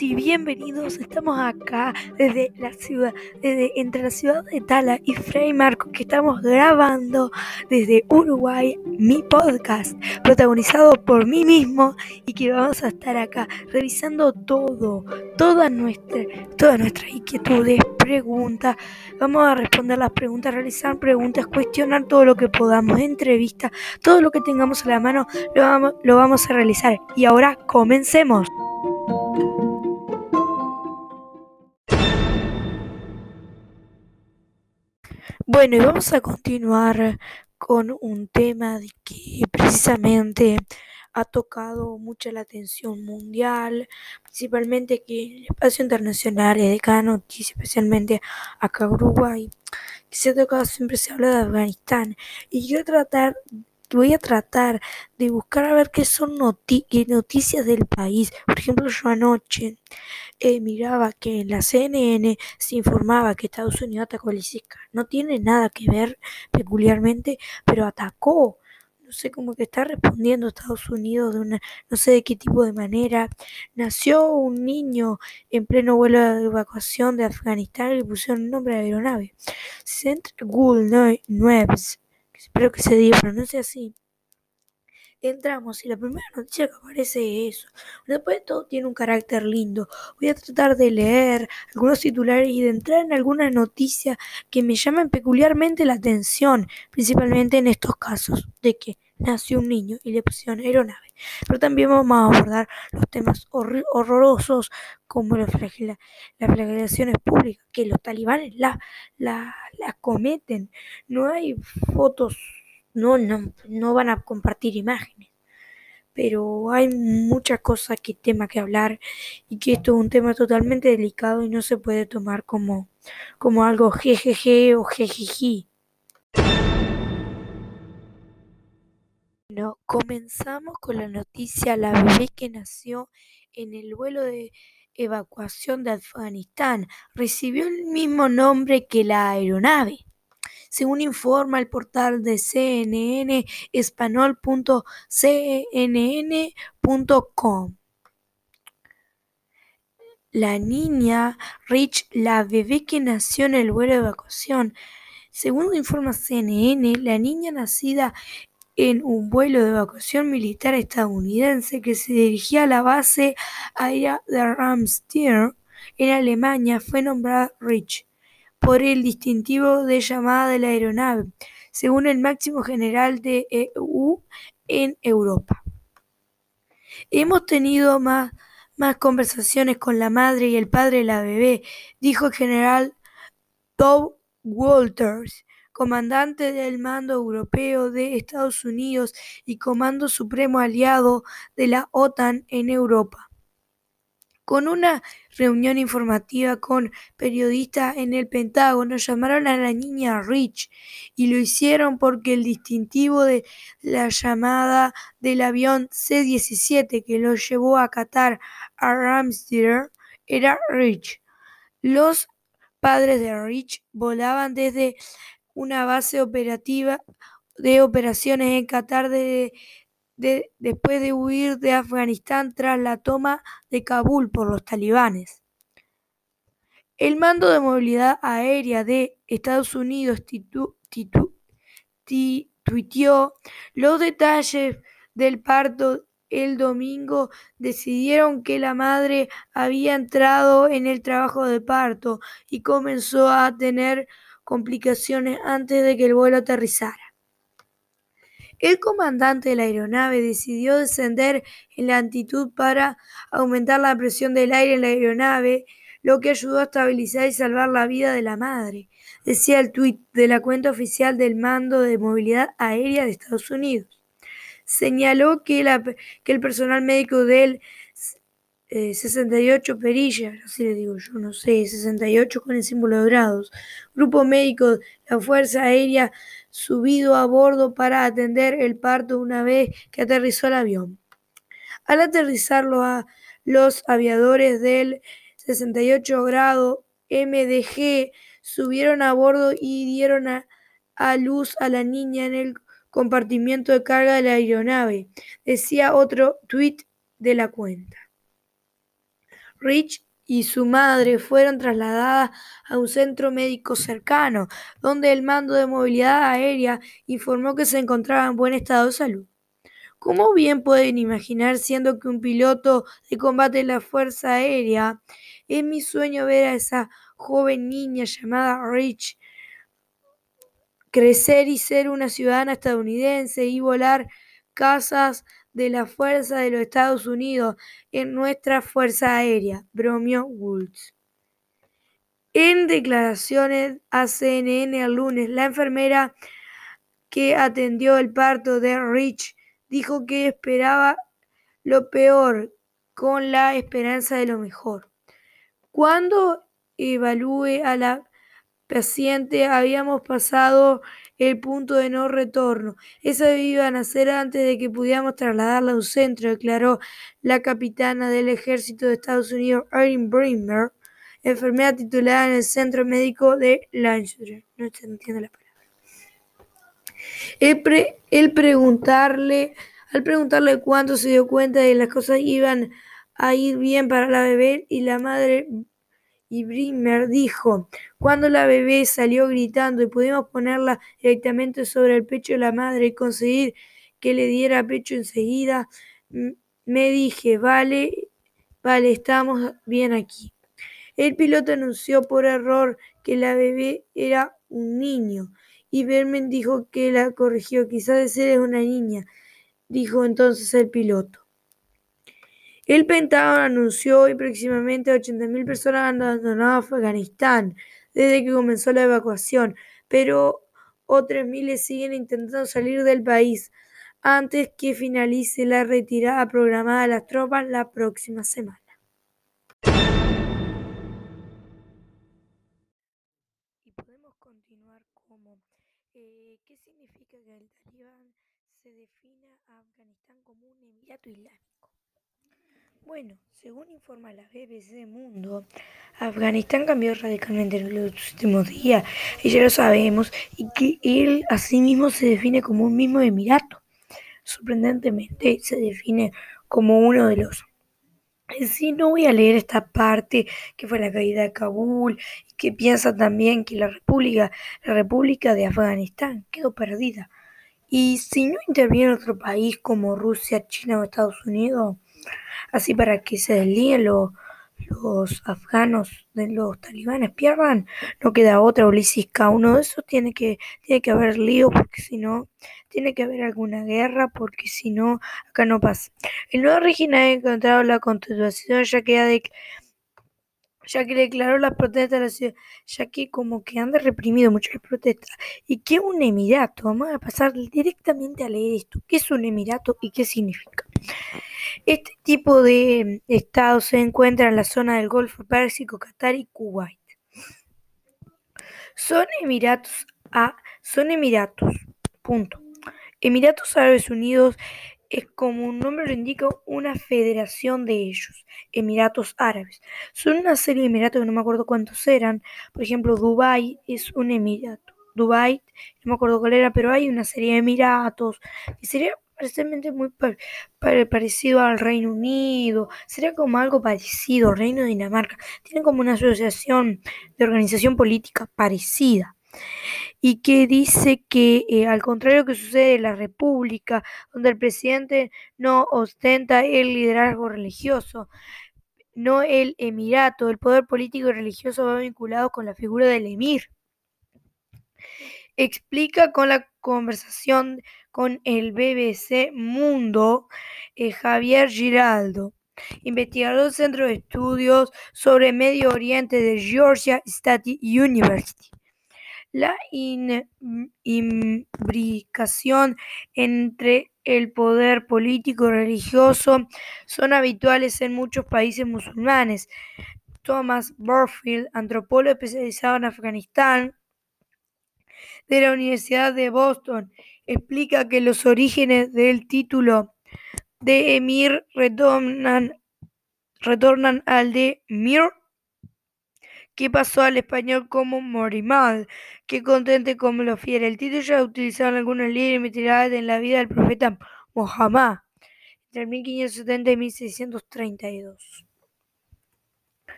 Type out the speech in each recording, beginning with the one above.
Y bienvenidos. Estamos acá desde la ciudad, desde entre la ciudad de Tala y Frei Marco, que estamos grabando desde Uruguay mi podcast, protagonizado por mí mismo y que vamos a estar acá revisando todo, todas nuestras, todas nuestras inquietudes, preguntas. Vamos a responder las preguntas, realizar preguntas, cuestionar todo lo que podamos, entrevistas, todo lo que tengamos a la mano, lo vamos, lo vamos a realizar. Y ahora comencemos. Bueno, y vamos a continuar con un tema que precisamente ha tocado mucha la atención mundial, principalmente que en el espacio internacional de cada noticia, especialmente acá en Uruguay, que se ha tocado, siempre se habla de Afganistán. Y yo tratar voy a tratar de buscar a ver qué son noticias del país. Por ejemplo, yo anoche eh, miraba que en la CNN se informaba que Estados Unidos atacó el ISIS. No tiene nada que ver peculiarmente, pero atacó. No sé cómo que está respondiendo Estados Unidos de una, no sé de qué tipo de manera. Nació un niño en pleno vuelo de evacuación de Afganistán y le pusieron el nombre de la aeronave. Central Gul Nueves espero que se diga, pero no sea así. Entramos y la primera noticia que aparece es eso. Después de todo tiene un carácter lindo. Voy a tratar de leer algunos titulares y de entrar en algunas noticias que me llaman peculiarmente la atención, principalmente en estos casos, de que nació un niño y le pusieron aeronave. Pero también vamos a abordar los temas horrorosos como las flagelaciones públicas, que los talibanes las la, la cometen. No hay fotos, no, no, no van a compartir imágenes. Pero hay muchas cosas que tema que hablar y que esto es un tema totalmente delicado y no se puede tomar como, como algo jejeje o jejiji. Bueno, comenzamos con la noticia, la bebé que nació en el vuelo de evacuación de Afganistán recibió el mismo nombre que la aeronave. Según informa el portal de CNN, espanol.cnn.com. La niña Rich, la bebé que nació en el vuelo de evacuación, según informa CNN, la niña nacida en un vuelo de evacuación militar estadounidense que se dirigía a la base aérea de Ramstein en Alemania fue nombrada Rich por el distintivo de llamada de la aeronave, según el máximo general de EU en Europa. Hemos tenido más, más conversaciones con la madre y el padre de la bebé, dijo el general Doug Walters, comandante del Mando Europeo de Estados Unidos y Comando Supremo aliado de la OTAN en Europa. Con una reunión informativa con periodistas en el Pentágono, llamaron a la niña Rich y lo hicieron porque el distintivo de la llamada del avión C-17 que lo llevó a Qatar a Ramstein era Rich. Los padres de Rich volaban desde una base operativa de operaciones en Qatar después de huir de Afganistán tras la toma de Kabul por los talibanes. El Mando de Movilidad Aérea de Estados Unidos tuiteó los detalles del parto el domingo decidieron que la madre había entrado en el trabajo de parto y comenzó a tener complicaciones antes de que el vuelo aterrizara. El comandante de la aeronave decidió descender en la altitud para aumentar la presión del aire en la aeronave, lo que ayudó a estabilizar y salvar la vida de la madre, decía el tuit de la cuenta oficial del Mando de Movilidad Aérea de Estados Unidos. Señaló que, que el personal médico del 68 eh, perillas, así le digo yo, no sé, 68 con el símbolo de grados. Grupo médico la Fuerza Aérea subido a bordo para atender el parto una vez que aterrizó el avión. Al aterrizarlo a los aviadores del 68 grado MDG subieron a bordo y dieron a, a luz a la niña en el compartimiento de carga de la aeronave, decía otro tuit de la cuenta. Rich y su madre fueron trasladadas a un centro médico cercano, donde el mando de movilidad aérea informó que se encontraba en buen estado de salud. Como bien pueden imaginar, siendo que un piloto de combate de la Fuerza Aérea, es mi sueño ver a esa joven niña llamada Rich crecer y ser una ciudadana estadounidense y volar casas de la Fuerza de los Estados Unidos en nuestra Fuerza Aérea, bromeó Woods. En declaraciones a CNN el lunes, la enfermera que atendió el parto de Rich dijo que esperaba lo peor con la esperanza de lo mejor. Cuando evalúe a la paciente habíamos pasado el punto de no retorno. Esa iba a nacer antes de que pudiéramos trasladarla a un centro, declaró la capitana del ejército de Estados Unidos, Erin Brimmer, enfermera titulada en el centro médico de Lancaster. No se entiende la palabra. El, preguntarle, al preguntarle cuánto se dio cuenta de que las cosas iban a ir bien para la bebé y la madre y Brimmer dijo, cuando la bebé salió gritando y pudimos ponerla directamente sobre el pecho de la madre y conseguir que le diera pecho enseguida, me dije, vale, vale, estamos bien aquí. El piloto anunció por error que la bebé era un niño y Berman dijo que la corrigió, quizás es una niña, dijo entonces el piloto. El Pentágono anunció hoy próximamente 80.000 personas han abandonado Afganistán desde que comenzó la evacuación, pero otras miles siguen intentando salir del país antes que finalice la retirada programada de las tropas la próxima semana. Eh, ¿qué significa que el talibán se defina a Afganistán como un emirato islámico? Bueno, según informa la BBC Mundo, Afganistán cambió radicalmente en los últimos días, y ya lo sabemos, y que él asimismo se define como un mismo emirato. Sorprendentemente se define como uno de los... Sí, no voy a leer esta parte que fue la caída de Kabul y que piensa también que la República, la República de Afganistán quedó perdida. Y si no interviene otro país como Rusia, China o Estados Unidos, así para que se desliguen los, afganos de los talibanes pierdan, no queda otra, Ulises Uno de esos tiene que, tiene que haber lío, porque si no, tiene que haber alguna guerra, porque si no, acá no pasa. El nuevo régimen ha encontrado la constitución, ya que ya que declaró las protestas de la ciudad, ya que como que han reprimido mucho las protestas, y que un emirato, vamos a pasar directamente a leer esto, qué es un emirato y qué significa. Este tipo de estados se encuentra en la zona del Golfo Pérsico, Qatar y Kuwait. Son Emiratos son Emiratos. Emiratos Árabes Unidos es como un nombre lo indica una federación de ellos, Emiratos Árabes. Son una serie de emiratos que no me acuerdo cuántos eran. Por ejemplo, Dubai es un emirato. Dubai, no me acuerdo cuál era, pero hay una serie de emiratos. Sería precisamente muy parecido al Reino Unido, sería como algo parecido, Reino de Dinamarca, tienen como una asociación de organización política parecida. Y que dice que eh, al contrario que sucede en la República, donde el presidente no ostenta el liderazgo religioso, no el emirato, el poder político y religioso va vinculado con la figura del emir. Explica con la conversación con el BBC Mundo, eh, Javier Giraldo, investigador del Centro de Estudios sobre Medio Oriente de Georgia State University. La imbricación entre el poder político y religioso son habituales en muchos países musulmanes. Thomas Burfield, antropólogo especializado en Afganistán, de la Universidad de Boston explica que los orígenes del título de emir retornan, retornan al de mir, que pasó al español como morimal, que contente como lo fiera. El título ya utilizado en algunos libros y en la vida del profeta Muhammad entre 1570 y 1632.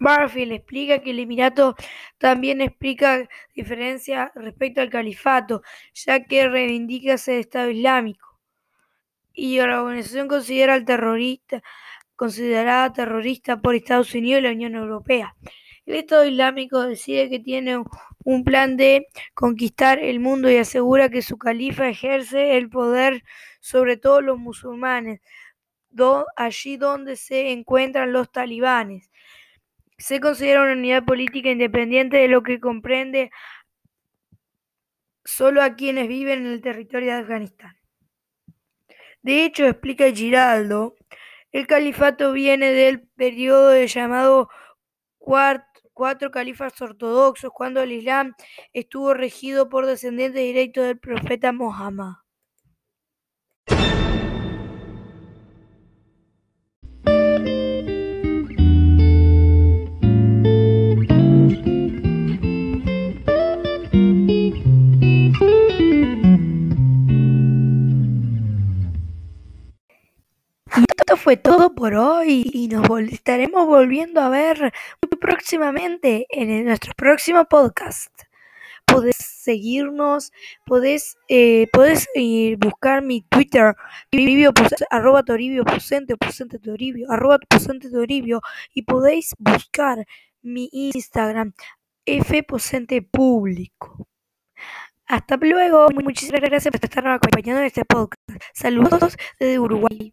Barfield explica que el emirato también explica diferencia respecto al califato, ya que reivindica ser Estado Islámico. Y la organización considera terrorista, considerada terrorista por Estados Unidos y la Unión Europea. El Estado Islámico decide que tiene un plan de conquistar el mundo y asegura que su califa ejerce el poder sobre todos los musulmanes, allí donde se encuentran los talibanes. Se considera una unidad política independiente de lo que comprende solo a quienes viven en el territorio de Afganistán. De hecho, explica Giraldo, el califato viene del periodo llamado cuatro califas ortodoxos, cuando el Islam estuvo regido por descendientes directos del profeta Mohammed. Esto fue todo por hoy y nos estaremos volviendo a ver muy próximamente en nuestro próximo podcast. Podés seguirnos, podés, eh, podés eh, buscar mi Twitter, toribio, arroba toribio pusente, pusente toribio, arroba pusente toribio, y podéis buscar mi Instagram, fposente público. Hasta luego, muchísimas gracias por estar acompañando en este podcast. Saludos desde Uruguay.